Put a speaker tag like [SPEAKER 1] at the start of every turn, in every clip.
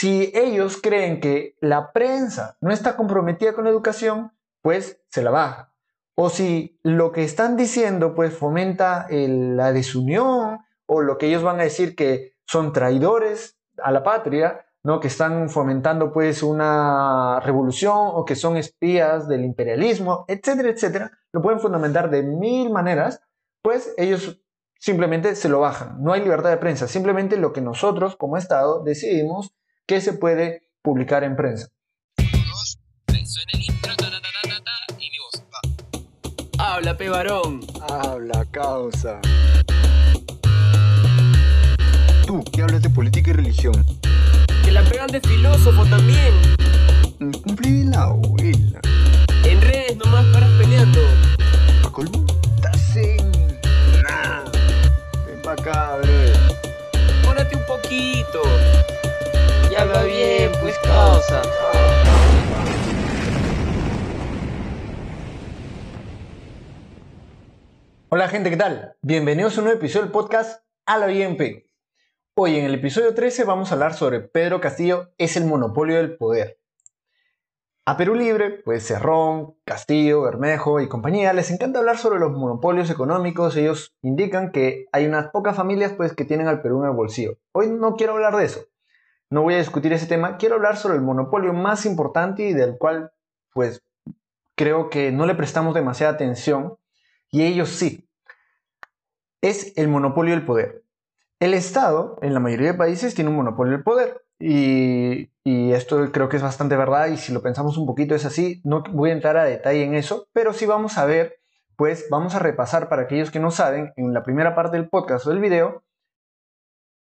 [SPEAKER 1] si ellos creen que la prensa no está comprometida con la educación, pues se la baja. O si lo que están diciendo pues fomenta la desunión o lo que ellos van a decir que son traidores a la patria, ¿no? que están fomentando pues una revolución o que son espías del imperialismo, etcétera, etcétera, lo pueden fundamentar de mil maneras, pues ellos simplemente se lo bajan. No hay libertad de prensa, simplemente lo que nosotros como Estado decidimos que se puede publicar en prensa.
[SPEAKER 2] Habla, pe varón.
[SPEAKER 3] Habla, causa. Tú, que hablas de política y religión.
[SPEAKER 2] Que la pegan de filósofo también.
[SPEAKER 3] Cumplí la abuela.
[SPEAKER 2] En redes nomás paras peleando.
[SPEAKER 1] Gente, ¿qué tal? Bienvenidos a un nuevo episodio del podcast A la IMP. Hoy en el episodio 13 vamos a hablar sobre Pedro Castillo es el monopolio del poder. A Perú Libre, pues Cerrón, Castillo, Bermejo y compañía les encanta hablar sobre los monopolios económicos. Ellos indican que hay unas pocas familias pues que tienen al Perú en el bolsillo. Hoy no quiero hablar de eso. No voy a discutir ese tema. Quiero hablar sobre el monopolio más importante y del cual pues creo que no le prestamos demasiada atención y ellos sí. Es el monopolio del poder. El Estado, en la mayoría de países, tiene un monopolio del poder. Y, esto creo que es bastante verdad y si lo pensamos un poquito es así. No voy a entrar a detalle en eso, pero sí vamos a ver, pues vamos a repasar para aquellos que no saben, en la primera parte del podcast o del video,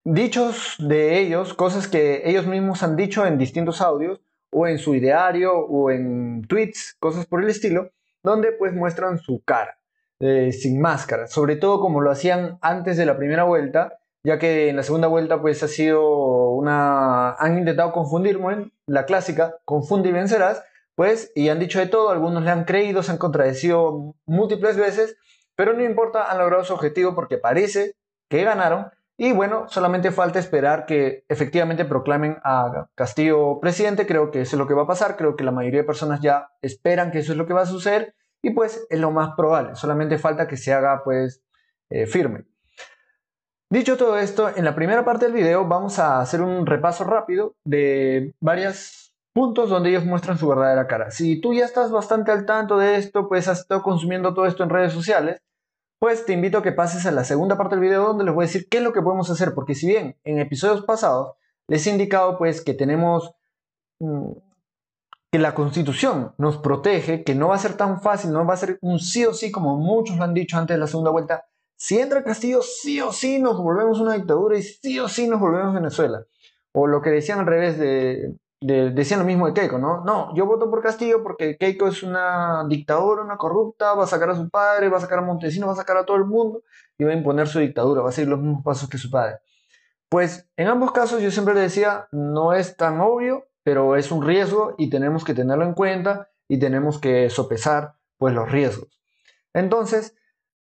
[SPEAKER 1] dichos de ellos, cosas que ellos mismos han dicho en distintos audios o en su ideario o en tweets, cosas por el estilo, donde pues muestran su cara. Eh, sin máscara, sobre todo como lo hacían antes de la primera vuelta, ya que en la segunda vuelta pues ha sido una... han intentado confundirme, la clásica, confunde y vencerás, pues, y han dicho de todo, algunos le han creído, se han contradecido múltiples veces, pero no importa, han logrado su objetivo porque parece que ganaron, y bueno, solamente falta esperar que efectivamente proclamen a Castillo presidente, creo que eso es lo que va a pasar, creo que la mayoría de personas ya esperan que eso es lo que va a suceder, y pues es lo más probable, solamente falta que se haga pues eh, firme. Dicho todo esto, en la primera parte del video vamos a hacer un repaso rápido de varios puntos donde ellos muestran su verdadera cara. Si tú ya estás bastante al tanto de esto, pues has estado consumiendo todo esto en redes sociales, pues te invito a que pases a la segunda parte del video donde les voy a decir qué es lo que podemos hacer, porque si bien en episodios pasados les he indicado pues que tenemos mm, que la constitución nos protege, que no va a ser tan fácil, no va a ser un sí o sí como muchos lo han dicho antes de la segunda vuelta. Si entra Castillo, sí o sí nos volvemos una dictadura y sí o sí nos volvemos Venezuela. O lo que decían al revés de, decían lo mismo de Keiko, ¿no? No, yo voto por Castillo porque Keiko es una dictadura, una corrupta, va a sacar a su padre, va a sacar a Montesinos, va a sacar a todo el mundo y va a imponer su dictadura, va a seguir los mismos pasos que su padre. Pues en ambos casos yo siempre le decía, no es tan obvio, pero es un riesgo y tenemos que tenerlo en cuenta y tenemos que sopesar pues los riesgos. Entonces,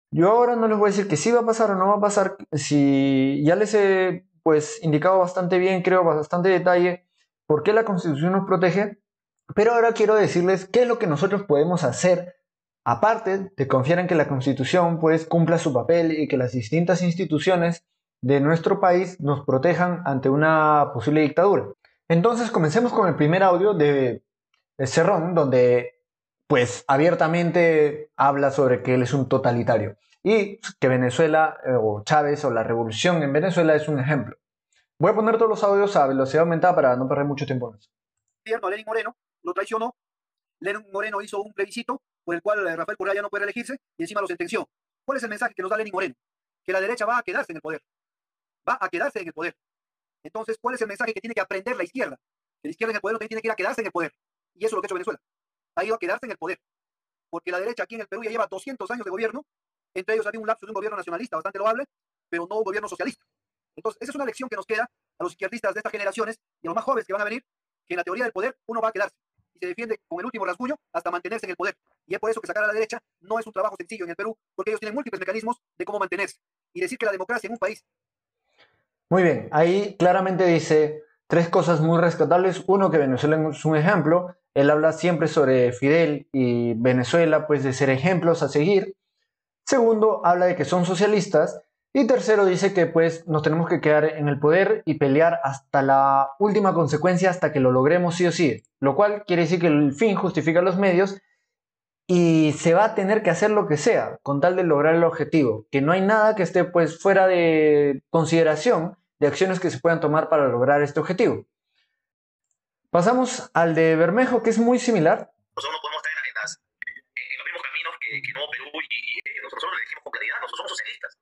[SPEAKER 1] yo ahora no les voy a decir que sí va a pasar o no va a pasar, si ya les he pues indicado bastante bien, creo, bastante detalle por qué la Constitución nos protege, pero ahora quiero decirles qué es lo que nosotros podemos hacer aparte de confiar en que la Constitución pues cumpla su papel y que las distintas instituciones de nuestro país nos protejan ante una posible dictadura. Entonces comencemos con el primer audio de, Cerrón, donde pues abiertamente habla sobre que él es un totalitario y que Venezuela eh, o Chávez o la revolución en Venezuela es un ejemplo. Voy a poner todos los audios a velocidad aumentada para no perder mucho tiempo en eso.
[SPEAKER 4] Lenin Moreno lo traicionó. Lenin Moreno hizo un plebiscito por el cual eh, Rafael Correa ya no puede elegirse y encima lo sentenció. ¿Cuál es el mensaje que nos da Lenin Moreno? Que la derecha va a quedarse en el poder. Va a quedarse en el poder. Entonces, ¿cuál es el mensaje que tiene que aprender la izquierda? Que la izquierda en el poder no tiene que ir a quedarse en el poder. Y eso es lo que ha hecho Venezuela. Ha ido a quedarse en el poder. Porque la derecha aquí en el Perú ya lleva 200 años de gobierno. Entre ellos ha habido un lapso de un gobierno nacionalista bastante loable, pero no un gobierno socialista. Entonces, esa es una lección que nos queda a los izquierdistas de estas generaciones y a los más jóvenes que van a venir, que en la teoría del poder uno va a quedarse y se defiende con el último rasguño hasta mantenerse en el poder. Y es por eso que sacar a la derecha no es un trabajo sencillo en el Perú, porque ellos tienen múltiples mecanismos de cómo mantenerse. Y decir que la democracia en un país
[SPEAKER 1] muy bien, ahí claramente dice tres cosas muy rescatables. Uno, que Venezuela es un ejemplo. Él habla siempre sobre Fidel y Venezuela, pues de ser ejemplos a seguir. Segundo, habla de que son socialistas. Y tercero, dice que pues nos tenemos que quedar en el poder y pelear hasta la última consecuencia, hasta que lo logremos sí o sí. Lo cual quiere decir que el fin justifica los medios y se va a tener que hacer lo que sea con tal de lograr el objetivo. Que no hay nada que esté pues fuera de consideración de acciones que se puedan tomar para lograr este objetivo. Pasamos al de Bermejo, que es muy similar.
[SPEAKER 5] Nosotros no podemos estar en, las, en los mismos caminos que, que Nuevo Perú y, y ellos. Nosotros lo dijimos con claridad, nosotros somos socialistas.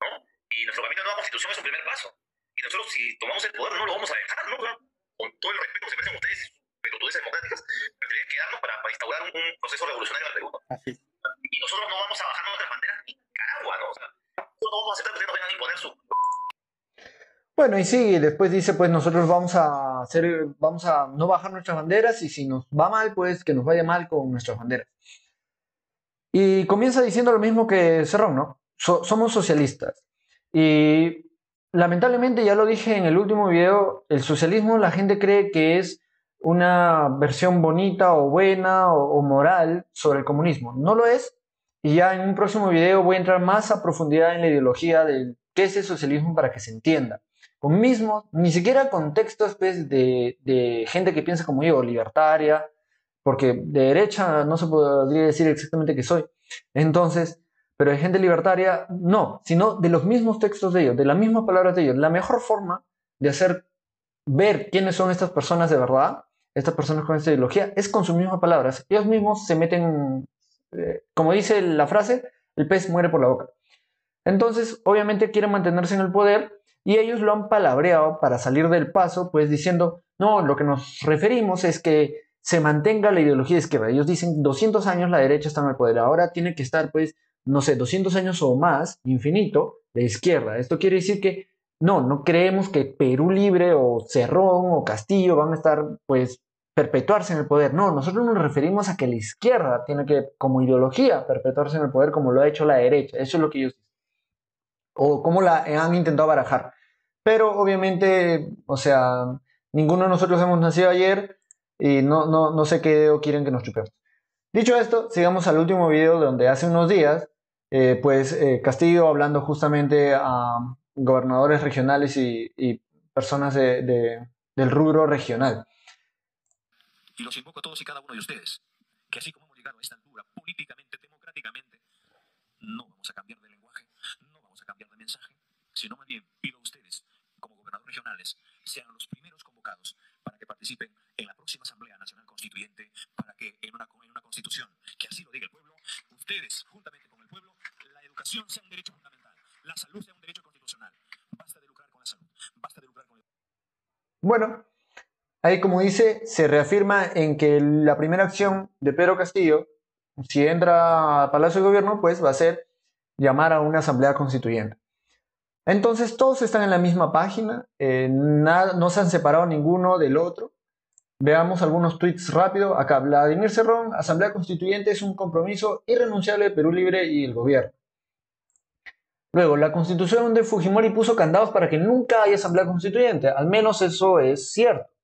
[SPEAKER 5] ¿no? Y nuestro camino de nueva constitución es un primer paso. Y nosotros, si tomamos el poder, no lo vamos a dejar, ¿no? Con todo el respeto que se merecen ustedes, pelotudeces democráticas, preferirían quedarnos para, para instaurar un, un, proceso revolucionario en el Perú. ¿no?
[SPEAKER 1] Así.
[SPEAKER 5] Y nosotros no vamos a bajar nuestras banderas ni caragua, ¿no? O sea, nosotros no vamos a aceptar que ustedes nos vengan a imponer su
[SPEAKER 1] bueno, y sí, después dice, pues nosotros vamos a hacer, vamos a no bajar nuestras banderas y si nos va mal, pues que nos vaya mal con nuestras banderas. Y comienza diciendo lo mismo que Cerrón, ¿no? So, somos socialistas. Y lamentablemente, ya lo dije en el último video, el socialismo la gente cree que es una versión bonita o buena o, moral sobre el comunismo. No lo es. Y ya en un próximo video voy a entrar más a profundidad en la ideología de qué es el socialismo para que se entienda con ni siquiera contextos pues, de, de, gente que piensa como yo, libertaria, porque de derecha no se podría decir exactamente que soy. Entonces, pero de gente libertaria, no, sino de los mismos textos de ellos, de las mismas palabras de ellos. La mejor forma de hacer ver quiénes son estas personas de verdad, estas personas con esta ideología, es con sus mismas palabras. Ellos mismos se meten, eh, como dice la frase, el pez muere por la boca. Entonces, obviamente quieren mantenerse en el poder y ellos lo han palabreado para salir del paso, pues diciendo, no, lo que nos referimos es que se mantenga la ideología de izquierda. Ellos dicen, 200 años la derecha está en el poder, ahora tiene que estar, pues, no sé, 200 años o más, infinito, de izquierda. Esto quiere decir que no, no creemos que Perú Libre o Cerrón o Castillo van a estar, pues, perpetuarse en el poder. No, nosotros nos referimos a que la izquierda tiene que, como ideología, perpetuarse en el poder como lo ha hecho la derecha. Eso es lo que ellos dicen. O como la han intentado barajar. Pero obviamente, o sea, ninguno de nosotros hemos nacido ayer y no, no, no sé qué dedo quieren que nos chupemos. Dicho esto, sigamos al último video donde hace unos días, eh, pues eh, Castillo hablando justamente a gobernadores regionales y, personas de, del rubro regional.
[SPEAKER 6] Y los invoco a todos y cada uno de ustedes, que así como hemos llegado a esta altura, políticamente, democráticamente, no vamos a cambiar de lenguaje, no vamos a cambiar de mensaje, sino más bien pido a ustedes regionales sean los primeros convocados para que participen en la próxima Asamblea Nacional Constituyente, para que en una, en una constitución que así lo diga el pueblo, ustedes, juntamente con el pueblo, la educación sea un derecho fundamental, la salud sea un derecho constitucional. Basta de lucrar con la salud, basta de lucrar con el...
[SPEAKER 1] Bueno, ahí como dice, se reafirma en que la primera acción de Pedro Castillo, si entra a Palacio de Gobierno, pues va a ser llamar a una asamblea constituyente. Entonces todos están en la misma página, eh, nada, no se han separado ninguno del otro. Veamos algunos tweets rápido. Acá, Vladimir Cerrón, Asamblea Constituyente es un compromiso irrenunciable de Perú Libre y el gobierno. Luego, la constitución de Fujimori puso candados para que nunca haya Asamblea Constituyente. Al menos eso es cierto.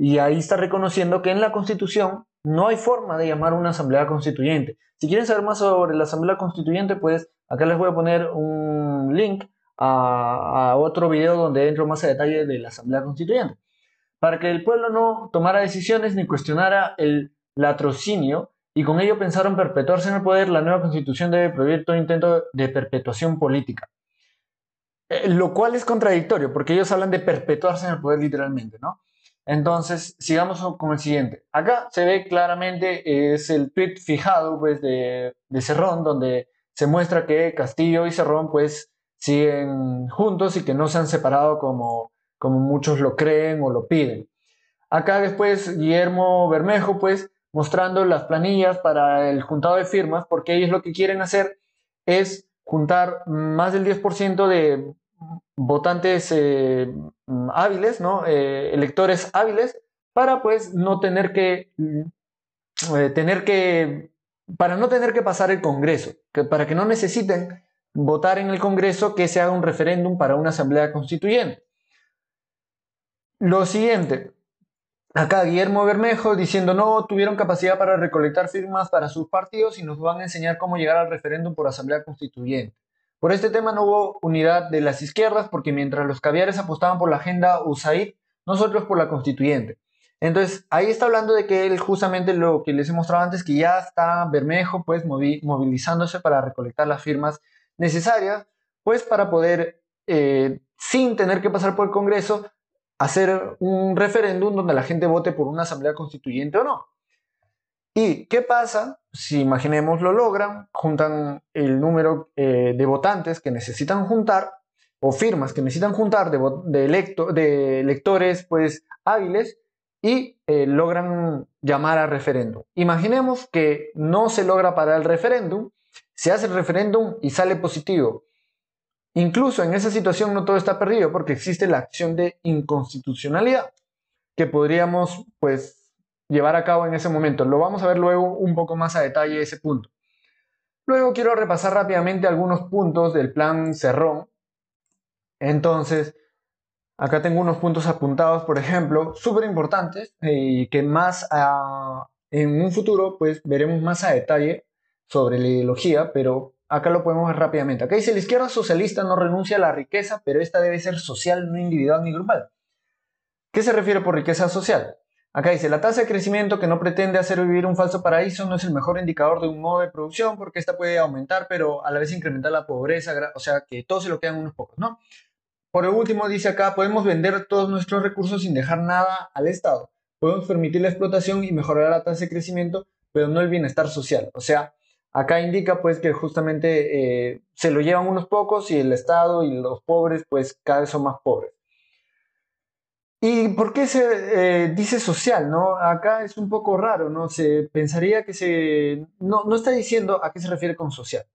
[SPEAKER 1] Y ahí está reconociendo que en la constitución no hay forma de llamar una Asamblea Constituyente. Si quieren saber más sobre la Asamblea Constituyente, pues acá les voy a poner un link a, otro video donde entro más a detalle de la Asamblea Constituyente, para que el pueblo no tomara decisiones ni cuestionara el latrocinio y con ello pensaron perpetuarse en el poder, la nueva constitución debe prohibir todo intento de perpetuación política. Eh, lo cual es contradictorio, porque ellos hablan de perpetuarse en el poder literalmente, ¿no? Entonces, sigamos con el siguiente. Acá se ve claramente, es el tweet fijado pues, de, de Cerrón, donde se muestra que Castillo y Cerrón pues siguen juntos y que no se han separado como, como muchos lo creen o lo piden. Acá después Guillermo Bermejo, pues, mostrando las planillas para el juntado de firmas, porque ellos lo que quieren hacer es juntar más del 10% de votantes eh, hábiles, ¿no? Eh, electores hábiles, para pues no tener que, eh, tener que, para no tener que pasar el Congreso, que, para que no necesiten votar en el Congreso que se haga un referéndum para una asamblea constituyente. Lo siguiente, acá Guillermo Bermejo diciendo no tuvieron capacidad para recolectar firmas para sus partidos y nos van a enseñar cómo llegar al referéndum por asamblea constituyente. Por este tema no hubo unidad de las izquierdas porque mientras los caviares apostaban por la agenda USAID, nosotros por la constituyente. Entonces, ahí está hablando de que él justamente lo que les he mostrado antes, que ya está Bermejo pues movilizándose para recolectar las firmas necesarias, pues para poder, eh, sin tener que pasar por el Congreso, hacer un referéndum donde la gente vote por una asamblea constituyente o no. ¿Y qué pasa si, imaginemos, lo logran, juntan el número eh, de votantes que necesitan juntar o firmas que necesitan juntar de, electores pues hábiles y eh, logran llamar a referéndum. Imaginemos que no se logra para el referéndum, se hace el referéndum y sale positivo. Incluso en esa situación no todo está perdido porque existe la acción de inconstitucionalidad que podríamos pues llevar a cabo en ese momento. Lo vamos a ver luego un poco más a detalle ese punto. Luego quiero repasar rápidamente algunos puntos del plan Cerrón. Entonces, acá tengo unos puntos apuntados, por ejemplo, súper importantes eh, y que más en un futuro pues veremos más a detalle sobre la ideología, pero Acá lo podemos ver rápidamente. Acá dice, la izquierda socialista no renuncia a la riqueza, pero esta debe ser social, no individual ni grupal. ¿Qué se refiere por riqueza social? Acá dice, la tasa de crecimiento que no pretende hacer vivir un falso paraíso no es el mejor indicador de un modo de producción porque esta puede aumentar, pero a la vez incrementar la pobreza, o sea, que todos se lo quedan unos pocos, ¿no? Por último, dice acá, podemos vender todos nuestros recursos sin dejar nada al Estado. Podemos permitir la explotación y mejorar la tasa de crecimiento, pero no el bienestar social. O sea, Acá indica pues que justamente eh, se lo llevan unos pocos y el Estado y los pobres pues cada vez son más pobres. ¿Y por qué se eh, dice social? ¿no? Acá es un poco raro, ¿no? Se pensaría que se... No, no está diciendo a qué se refiere con social.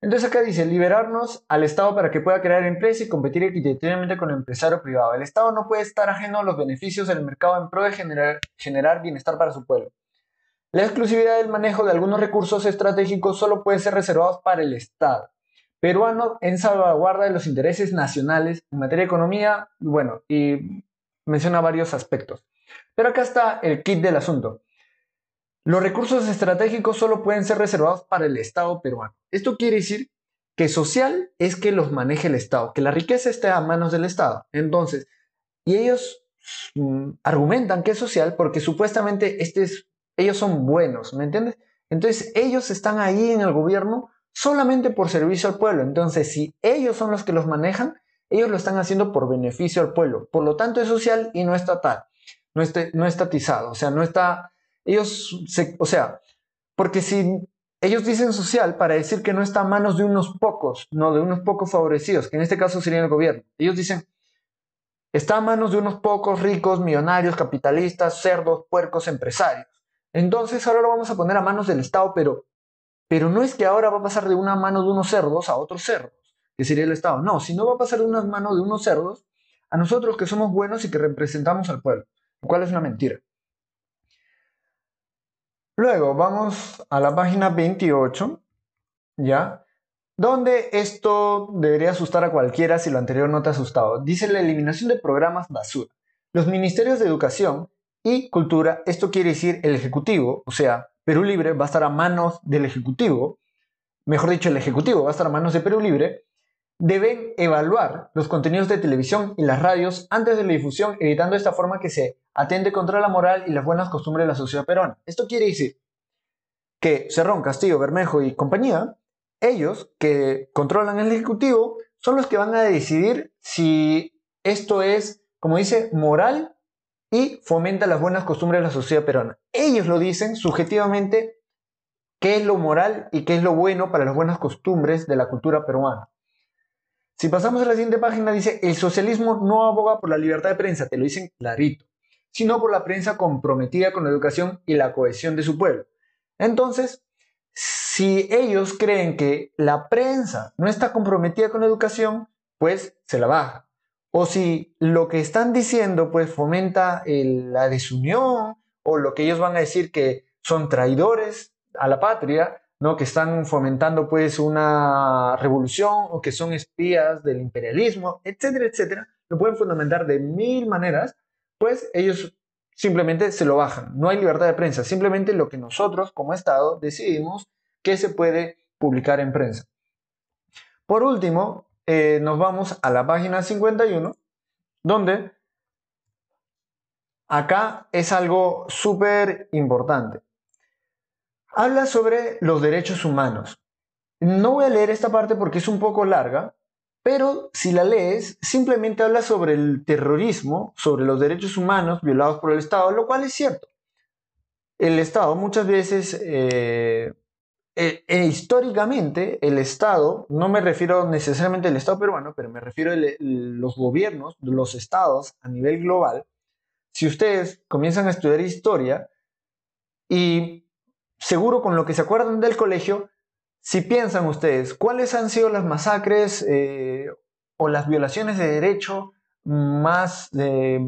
[SPEAKER 1] Entonces acá dice, liberarnos al Estado para que pueda crear empresas y competir equitativamente con el empresario privado. El Estado no puede estar ajeno a los beneficios del mercado en pro de generar, generar bienestar para su pueblo. La exclusividad del manejo de algunos recursos estratégicos solo puede ser reservados para el Estado peruano en salvaguarda de los intereses nacionales en materia de economía, bueno, y menciona varios aspectos. Pero acá está el kit del asunto. Los recursos estratégicos solo pueden ser reservados para el Estado peruano. Esto quiere decir que social es que los maneje el Estado, que la riqueza esté a manos del Estado. Entonces, y ellos mm, argumentan que es social porque supuestamente este es ellos son buenos, ¿me entiendes? Entonces ellos están ahí en el gobierno solamente por servicio al pueblo. Entonces si ellos son los que los manejan, ellos lo están haciendo por beneficio al pueblo. Por lo tanto es social y no estatal, no, este, no estatizado. O sea, no está, ellos, o sea, porque si ellos dicen social para decir que no está a manos de unos pocos, no de unos pocos favorecidos, que en este caso sería el gobierno. Ellos dicen, está a manos de unos pocos ricos, millonarios, capitalistas, cerdos, puercos, empresarios. Entonces ahora lo vamos a poner a manos del Estado, pero, pero no es que ahora va a pasar de una mano de unos cerdos a otros cerdos, que sería el Estado. No, sino va a pasar de una mano de unos cerdos a nosotros que somos buenos y que representamos al pueblo, lo cual es una mentira. Luego vamos a la página 28, ¿ya? Donde esto debería asustar a cualquiera si lo anterior no te ha asustado. Dice la eliminación de programas basura. Los ministerios de educación y cultura, esto quiere decir el Ejecutivo, o sea, Perú Libre va a estar a manos del Ejecutivo, mejor dicho, el Ejecutivo va a estar a manos de Perú Libre, deben evaluar los contenidos de televisión y las radios antes de la difusión, evitando de esta forma que se atende contra la moral y las buenas costumbres de la sociedad peruana. Esto quiere decir que Cerrón, Castillo, Bermejo y compañía, ellos que controlan el Ejecutivo, son los que van a decidir si esto es, como dice, moral y fomenta las buenas costumbres de la sociedad peruana. Ellos lo dicen subjetivamente qué es lo moral y qué es lo bueno para las buenas costumbres de la cultura peruana. Si pasamos a la siguiente página, dice, el socialismo no aboga por la libertad de prensa, te lo dicen clarito, sino por la prensa comprometida con la educación y la cohesión de su pueblo. Entonces, si ellos creen que la prensa no está comprometida con la educación, pues se la baja o si lo que están diciendo pues fomenta la desunión o lo que ellos van a decir que son traidores a la patria, ¿no? que están fomentando pues una revolución o que son espías del imperialismo, etcétera, etcétera, lo pueden fundamentar de mil maneras, pues ellos simplemente se lo bajan. No hay libertad de prensa, simplemente lo que nosotros como Estado decidimos que se puede publicar en prensa. Por último, eh, nos vamos a la página 51, donde acá es algo súper importante. Habla sobre los derechos humanos. No voy a leer esta parte porque es un poco larga, pero si la lees, simplemente habla sobre el terrorismo, sobre los derechos humanos violados por el Estado, lo cual es cierto. El Estado muchas veces, eh, e, e históricamente, el Estado, no me refiero necesariamente al Estado peruano, pero me refiero a los gobiernos, los estados a nivel global, si ustedes comienzan a estudiar historia y seguro con lo que se acuerdan del colegio, si piensan ustedes, ¿cuáles han sido las masacres eh, o las violaciones de derecho más eh,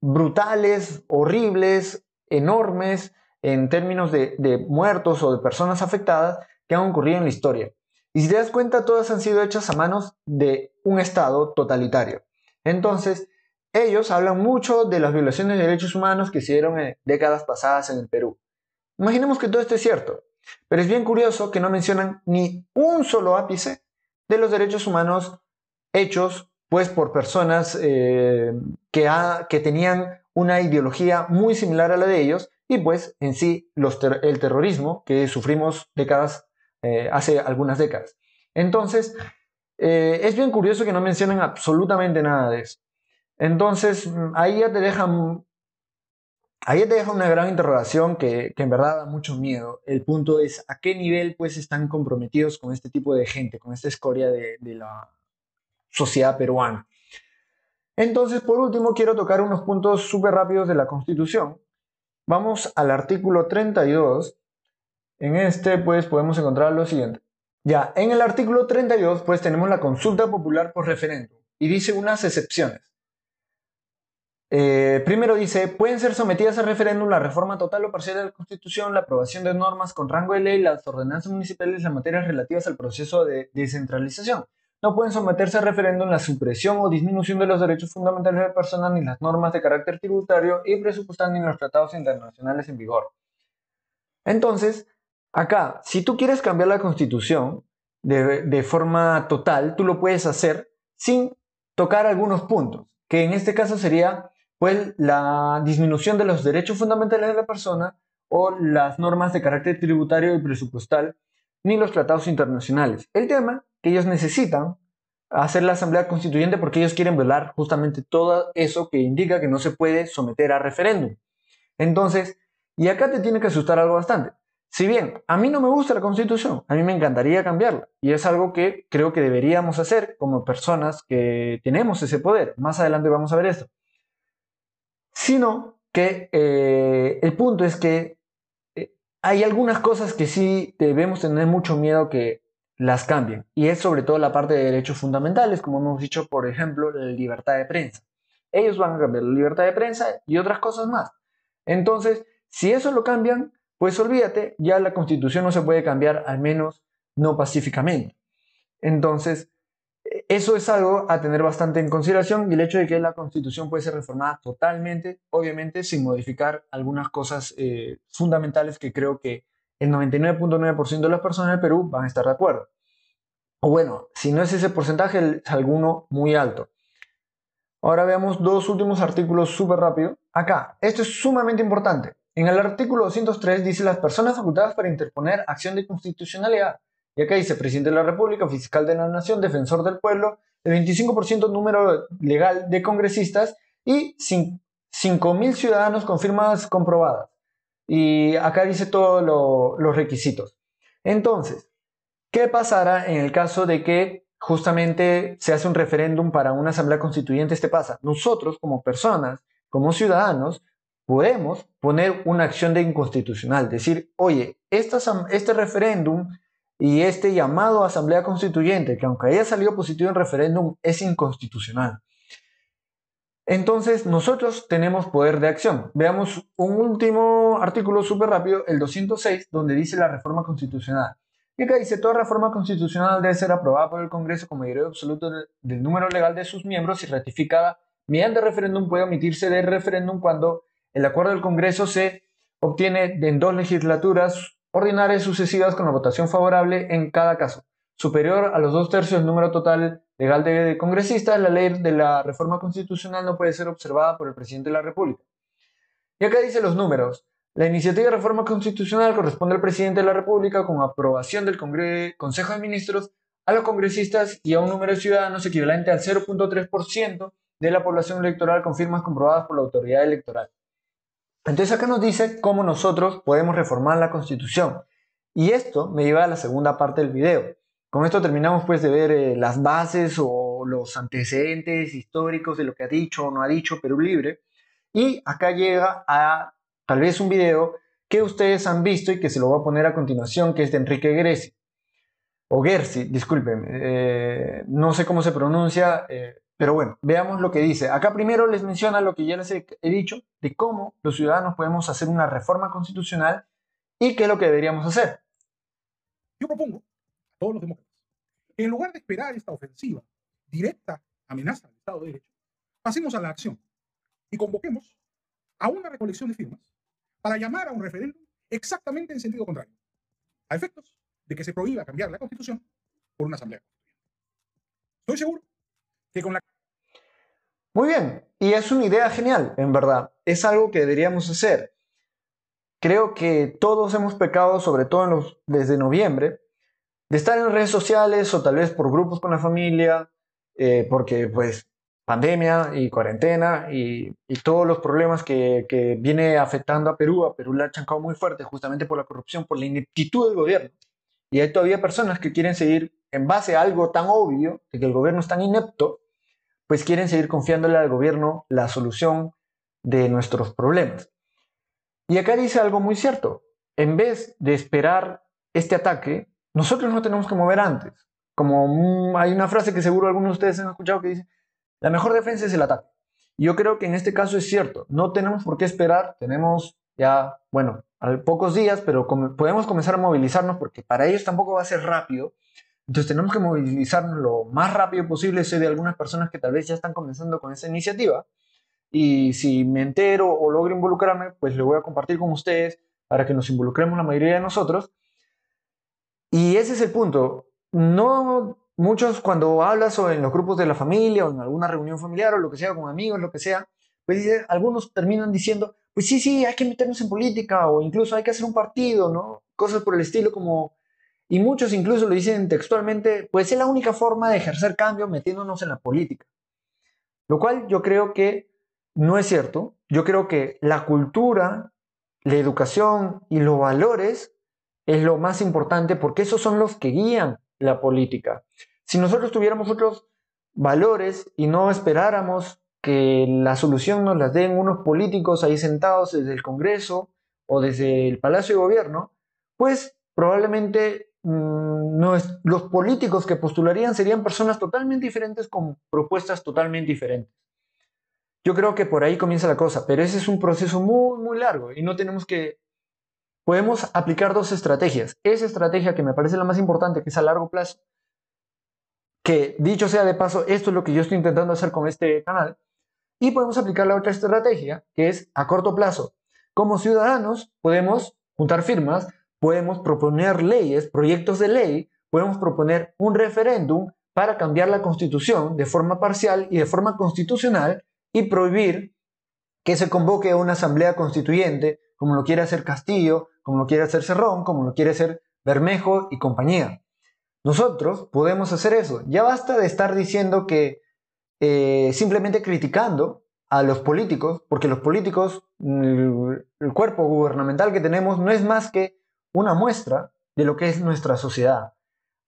[SPEAKER 1] brutales, horribles, enormes en términos de, de, muertos o de personas afectadas que han ocurrido en la historia? Y si te das cuenta, todas han sido hechas a manos de un Estado totalitario. Entonces, ellos hablan mucho de las violaciones de derechos humanos que se dieron en décadas pasadas en el Perú. Imaginemos que todo esto es cierto, pero es bien curioso que no mencionan ni un solo ápice de los derechos humanos hechos pues por personas eh, que, que, tenían una ideología muy similar a la de ellos y pues en sí el terrorismo que sufrimos décadas, eh, hace algunas décadas. Entonces, eh, es bien curioso que no mencionen absolutamente nada de eso. Entonces, ahí ya te dejan Ahí te deja una gran interrogación que, en verdad da mucho miedo. El punto es a qué nivel pues están comprometidos con este tipo de gente, con esta escoria de, la sociedad peruana. Entonces, por último, quiero tocar unos puntos súper rápidos de la Constitución. Vamos al artículo 32. En este, pues, podemos encontrar lo siguiente. Ya, en el artículo 32, pues, tenemos la consulta popular por referéndum y dice unas excepciones. Eh, primero dice, pueden ser sometidas a referéndum la reforma total o parcial de la Constitución, la aprobación de normas con rango de ley, las ordenanzas municipales en materias relativas al proceso de descentralización. No pueden someterse a referéndum la supresión o disminución de los derechos fundamentales de la persona, ni las normas de carácter tributario y presupuestal, ni los tratados internacionales en vigor. Entonces, acá, si tú quieres cambiar la Constitución de, de forma total, tú lo puedes hacer sin tocar algunos puntos, que en este caso sería pues la disminución de los derechos fundamentales de la persona o las normas de carácter tributario y presupuestal, ni los tratados internacionales. El tema que ellos necesitan hacer la Asamblea Constituyente porque ellos quieren violar justamente todo eso que indica que no se puede someter a referéndum. Entonces, y acá te tiene que asustar algo bastante. Si bien a mí no me gusta la Constitución, a mí me encantaría cambiarla y es algo que creo que deberíamos hacer como personas que tenemos ese poder. Más adelante vamos a ver esto sino que eh, el punto es que eh, hay algunas cosas que sí debemos tener mucho miedo que las cambien, y es sobre todo la parte de derechos fundamentales, como hemos dicho, por ejemplo, la libertad de prensa. Ellos van a cambiar la libertad de prensa y otras cosas más. Entonces, si eso lo cambian, pues olvídate, ya la constitución no se puede cambiar, al menos no pacíficamente. Entonces, eso es algo a tener bastante en consideración y el hecho de que la constitución puede ser reformada totalmente, obviamente sin modificar algunas cosas eh, fundamentales que creo que el 99.9% de las personas del Perú van a estar de acuerdo. O bueno, si no es ese porcentaje, es alguno muy alto. Ahora veamos dos últimos artículos súper rápido. Acá, esto es sumamente importante. En el artículo 203 dice las personas facultadas para interponer acción de constitucionalidad y acá dice presidente de la República, fiscal de la Nación, defensor del pueblo, el 25% número legal de congresistas y 5.000 ciudadanos con firmas comprobadas. Y acá dice todos los requisitos. Entonces, ¿qué pasará en el caso de que justamente se hace un referéndum para una asamblea constituyente? Este pasa. Nosotros, como personas, como ciudadanos, podemos poner una acción de inconstitucional, decir, oye, este referéndum y este llamado Asamblea Constituyente, que aunque haya salido positivo en referéndum, es inconstitucional. Entonces, nosotros tenemos poder de acción. Veamos un último artículo súper rápido, el 206, donde dice la reforma constitucional. Y acá dice, toda reforma constitucional debe ser aprobada por el Congreso con mayoría absoluta del número legal de sus miembros y ratificada mediante referéndum puede omitirse del referéndum cuando el acuerdo del Congreso se obtiene en dos legislaturas ordinarias sucesivas con la votación favorable en cada caso, superior a los dos tercios del número total legal de congresistas, la ley de la reforma constitucional no puede ser observada por el presidente de la República. Y acá dice los números. La iniciativa de reforma constitucional corresponde al presidente de la República con aprobación del Consejo de Ministros a los congresistas y a un número de ciudadanos equivalente al 0.3% de la población electoral con firmas comprobadas por la autoridad electoral. Entonces acá nos dice cómo nosotros podemos reformar la constitución. Y esto me lleva a la segunda parte del video. Con esto terminamos pues de ver eh, las bases o los antecedentes históricos de lo que ha dicho o no ha dicho Perú Libre. Y acá llega a tal vez un video que ustedes han visto y que se lo voy a poner a continuación, que es de Enrique Greci. O Gersi, disculpen, eh, no sé cómo se pronuncia, eh, pero bueno, veamos lo que dice. Acá primero les menciona lo que ya les he, dicho de cómo los ciudadanos podemos hacer una reforma constitucional y qué es lo que deberíamos hacer.
[SPEAKER 7] Yo propongo a todos los demócratas que en lugar de esperar esta ofensiva directa amenaza al Estado de Derecho, pasemos a la acción y convoquemos a una recolección de firmas para llamar a un referéndum exactamente en sentido contrario, a efectos de que se prohíba cambiar la Constitución por una asamblea Estoy seguro
[SPEAKER 1] Muy bien, y es una idea genial, en verdad. Es algo que deberíamos hacer. Creo que todos hemos pecado, sobre todo desde noviembre, de estar en redes sociales o tal vez por grupos con la familia, eh, porque pues pandemia y cuarentena y, todos los problemas que, que, viene afectando a Perú, a Perú le ha chancado muy fuerte justamente por la corrupción, por la ineptitud del gobierno. Y hay todavía personas que quieren seguir, en base a algo tan obvio, de que el gobierno es tan inepto, pues quieren seguir confiándole al gobierno la solución de nuestros problemas. Y acá dice algo muy cierto. En vez de esperar este ataque, nosotros no tenemos que mover antes. Como hay una frase que seguro algunos de ustedes han escuchado que dice, la mejor defensa es el ataque. Yo creo que en este caso es cierto. No tenemos por qué esperar. Tenemos ya, bueno, pocos días, pero podemos comenzar a movilizarnos porque para ellos tampoco va a ser rápido. Entonces tenemos que movilizarnos lo más rápido posible. Sé de algunas personas que tal vez ya están comenzando con esa iniciativa. Y si me entero o logro involucrarme, pues lo voy a compartir con ustedes para que nos involucremos la mayoría de nosotros. Y ese es el punto. No muchos cuando hablas o en los grupos de la familia o en alguna reunión familiar o lo que sea, con amigos, lo que sea, pues algunos terminan diciendo, pues sí, sí, hay que meternos en política o incluso hay que hacer un partido, ¿no? Cosas por el estilo como... Y muchos incluso lo dicen textualmente, pues es la única forma de ejercer cambio metiéndonos en la política. Lo cual yo creo que no es cierto. Yo creo que la cultura, la educación y los valores es lo más importante porque esos son los que guían la política. Si nosotros tuviéramos otros valores y no esperáramos que la solución nos la den unos políticos ahí sentados desde el Congreso o desde el Palacio de Gobierno, pues probablemente mm, los políticos que postularían serían personas totalmente diferentes con propuestas totalmente diferentes. Yo creo que por ahí comienza la cosa, pero ese es un proceso muy, muy largo y no tenemos que podemos aplicar dos estrategias. Esa estrategia que me parece la más importante, que es a largo plazo, que dicho sea de paso, esto es lo que yo estoy intentando hacer con este canal, y podemos aplicar la otra estrategia, que es a corto plazo. Como ciudadanos podemos juntar firmas, podemos proponer leyes, proyectos de ley, podemos proponer un referéndum para cambiar la constitución de forma parcial y de forma constitucional y prohibir que se convoque una asamblea constituyente, como lo quiere hacer Castillo, como lo quiere hacer Cerrón, como lo quiere hacer Bermejo y compañía. Nosotros podemos hacer eso. Ya basta de estar diciendo que eh, simplemente criticando a los políticos, porque los políticos, mm, el cuerpo gubernamental que tenemos no es más que una muestra de lo que es nuestra sociedad.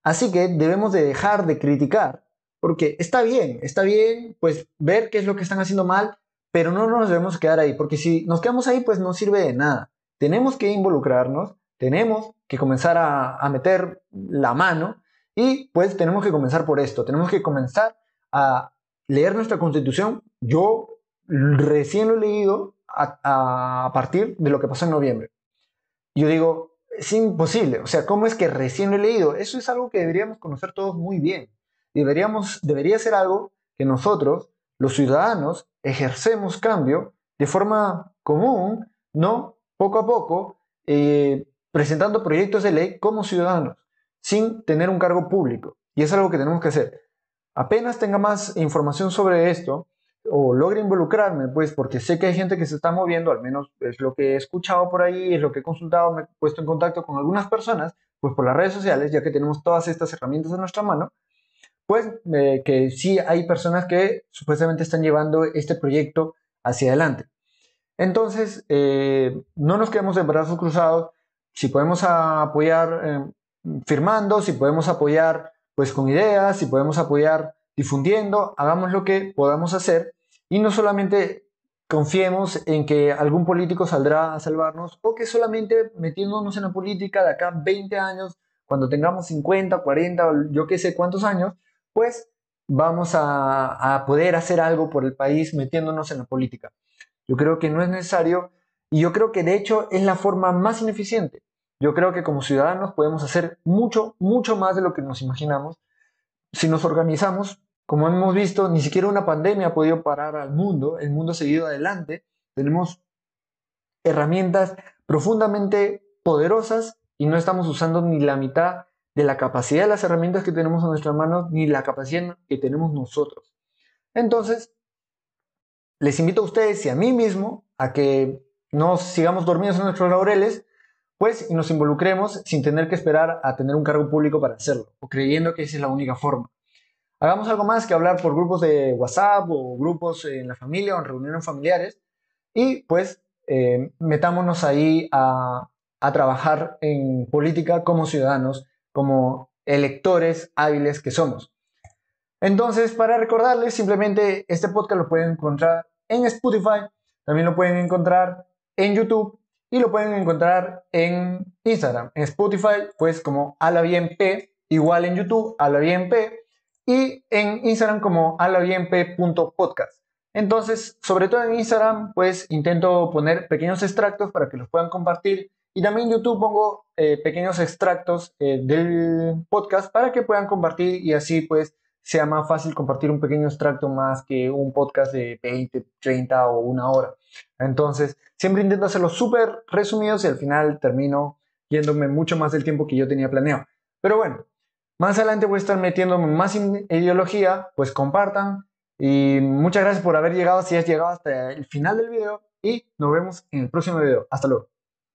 [SPEAKER 1] Así que debemos de dejar de criticar, porque está bien, está bien, pues ver qué es lo que están haciendo mal, pero no nos debemos quedar ahí, porque si nos quedamos ahí, pues no sirve de nada. Tenemos que involucrarnos, tenemos que comenzar a, meter la mano y pues tenemos que comenzar por esto, tenemos que comenzar a leer nuestra constitución. Yo recién lo he leído a, a, partir de lo que pasó en noviembre. Yo digo, es imposible, o sea, ¿cómo es que recién lo he leído? Eso es algo que deberíamos conocer todos muy bien. Deberíamos, debería ser algo que nosotros los ciudadanos ejercemos cambio de forma común, ¿no? Poco a poco, eh, presentando proyectos de ley como ciudadanos, sin tener un cargo público. Y es algo que tenemos que hacer. Apenas tenga más información sobre esto, o logre involucrarme, pues porque sé que hay gente que se está moviendo, al menos es lo que he escuchado por ahí, es lo que he consultado, me he puesto en contacto con algunas personas, pues por las redes sociales, ya que tenemos todas estas herramientas en nuestra mano, pues eh, que sí hay personas que supuestamente están llevando este proyecto hacia adelante. Entonces, eh, no nos quedemos de brazos cruzados, si podemos apoyar eh, firmando, si podemos apoyar pues con ideas, si podemos apoyar difundiendo, hagamos lo que podamos hacer y no solamente confiemos en que algún político saldrá a salvarnos o que solamente metiéndonos en la política de acá 20 años, cuando tengamos 50, 40 yo qué sé cuántos años, pues vamos a, a poder hacer algo por el país metiéndonos en la política. Yo creo que no es necesario y yo creo que de hecho es la forma más ineficiente. Yo creo que como ciudadanos podemos hacer mucho, mucho más de lo que nos imaginamos si nos organizamos como hemos visto, ni siquiera una pandemia ha podido parar al mundo, el mundo ha seguido adelante, tenemos herramientas profundamente poderosas y no estamos usando ni la mitad de la capacidad de las herramientas que tenemos en nuestras manos, ni la capacidad que tenemos nosotros. Entonces, les invito a ustedes y a mí mismo a que no sigamos dormidos en nuestros laureles, pues nos involucremos sin tener que esperar a tener un cargo público para hacerlo, o creyendo que esa es la única forma. Hagamos algo más que hablar por grupos de WhatsApp o grupos en la familia o en reuniones familiares y pues eh, metámonos ahí a, a trabajar en política como ciudadanos, como electores hábiles que somos. Entonces, para recordarles, simplemente este podcast lo pueden encontrar en Spotify, también lo pueden encontrar en YouTube y lo pueden encontrar en Instagram. En Spotify, pues como a la bien P, igual en YouTube, a la bien P y en Instagram como alabienp.podcast. Entonces, sobre todo en Instagram, pues intento poner pequeños extractos para que los puedan compartir. Y también en YouTube pongo eh, pequeños extractos eh, del podcast para que puedan compartir y así pues sea más fácil compartir un pequeño extracto más que un podcast de 20, 30 o una hora. Entonces, siempre intento hacerlos súper resumidos y al final termino yéndome mucho más del tiempo que yo tenía planeado. Pero bueno, más adelante voy a estar metiendo más ideología, pues compartan. Y muchas gracias por haber llegado, si has llegado hasta el final del video. Y nos vemos en el próximo video. Hasta luego.